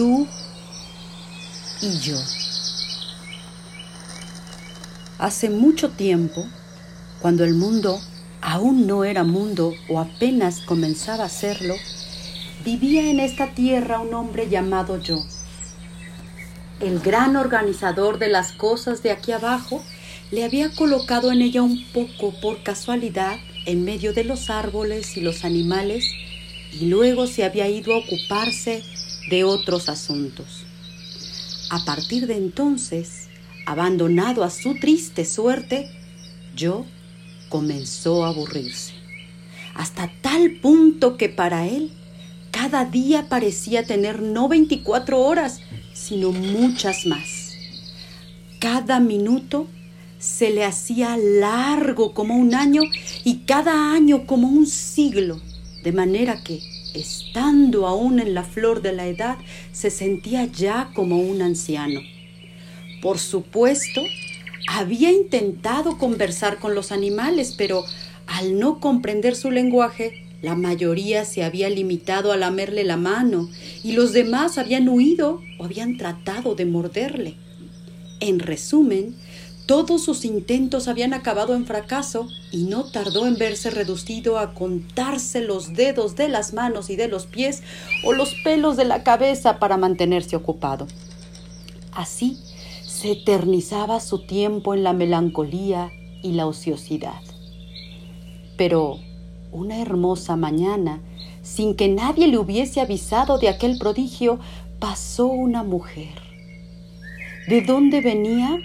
tú y yo. Hace mucho tiempo, cuando el mundo aún no era mundo o apenas comenzaba a serlo, vivía en esta tierra un hombre llamado yo. El gran organizador de las cosas de aquí abajo le había colocado en ella un poco por casualidad en medio de los árboles y los animales y luego se había ido a ocuparse de otros asuntos. A partir de entonces, abandonado a su triste suerte, yo comenzó a aburrirse, hasta tal punto que para él cada día parecía tener no 24 horas, sino muchas más. Cada minuto se le hacía largo como un año y cada año como un siglo, de manera que, estando aún en la flor de la edad, se sentía ya como un anciano. Por supuesto, había intentado conversar con los animales, pero al no comprender su lenguaje, la mayoría se había limitado a lamerle la mano y los demás habían huido o habían tratado de morderle. En resumen, todos sus intentos habían acabado en fracaso y no tardó en verse reducido a contarse los dedos de las manos y de los pies o los pelos de la cabeza para mantenerse ocupado. Así se eternizaba su tiempo en la melancolía y la ociosidad. Pero una hermosa mañana, sin que nadie le hubiese avisado de aquel prodigio, pasó una mujer. ¿De dónde venía?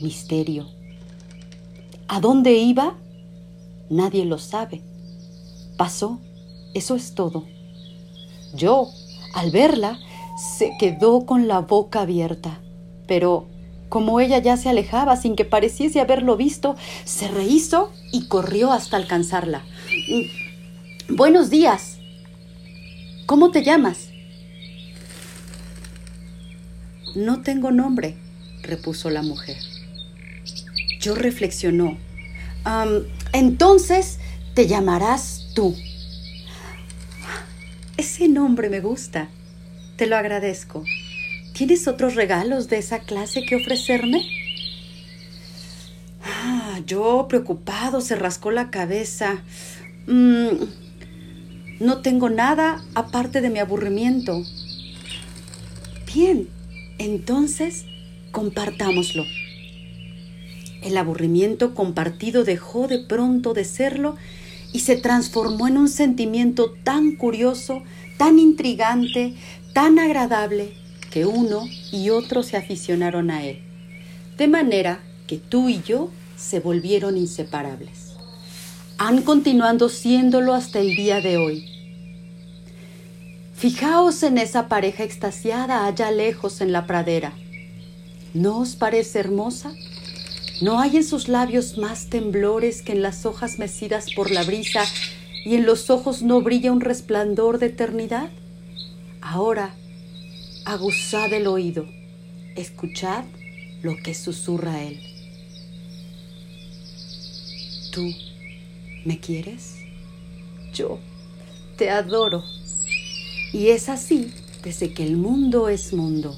Misterio. ¿A dónde iba? Nadie lo sabe. Pasó, eso es todo. Yo, al verla, se quedó con la boca abierta, pero como ella ya se alejaba sin que pareciese haberlo visto, se rehizo y corrió hasta alcanzarla. Mm, buenos días. ¿Cómo te llamas? No tengo nombre, repuso la mujer. Yo reflexionó. entonces te llamarás tú. Ese nombre me gusta. Te lo agradezco. ¿Tienes otros regalos de esa clase que ofrecerme? Ah, yo, preocupado, se rascó la cabeza. Mm, no tengo nada aparte de mi aburrimiento. Bien, entonces compartámoslo. El aburrimiento compartido dejó de pronto de serlo y se transformó en un sentimiento tan curioso, tan intrigante, tan agradable, que uno y otro se aficionaron a él. De manera que tú y yo se volvieron inseparables. Han continuado siéndolo hasta el día de hoy. Fijaos en esa pareja extasiada allá lejos en la pradera. ¿No os parece hermosa? ¿No hay en sus labios más temblores que en las hojas mecidas por la brisa y en los ojos no brilla un resplandor de eternidad? Ahora, aguzad el oído, escuchad lo que susurra él. ¿Tú me quieres? Yo te adoro. Y es así desde que el mundo es mundo.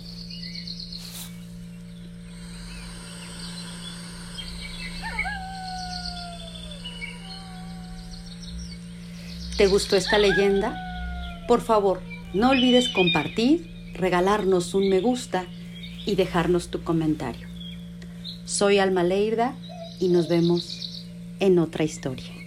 ¿Te gustó esta leyenda? Por favor, no olvides compartir, regalarnos un me gusta y dejarnos tu comentario. Soy Alma Leirda y nos vemos en otra historia.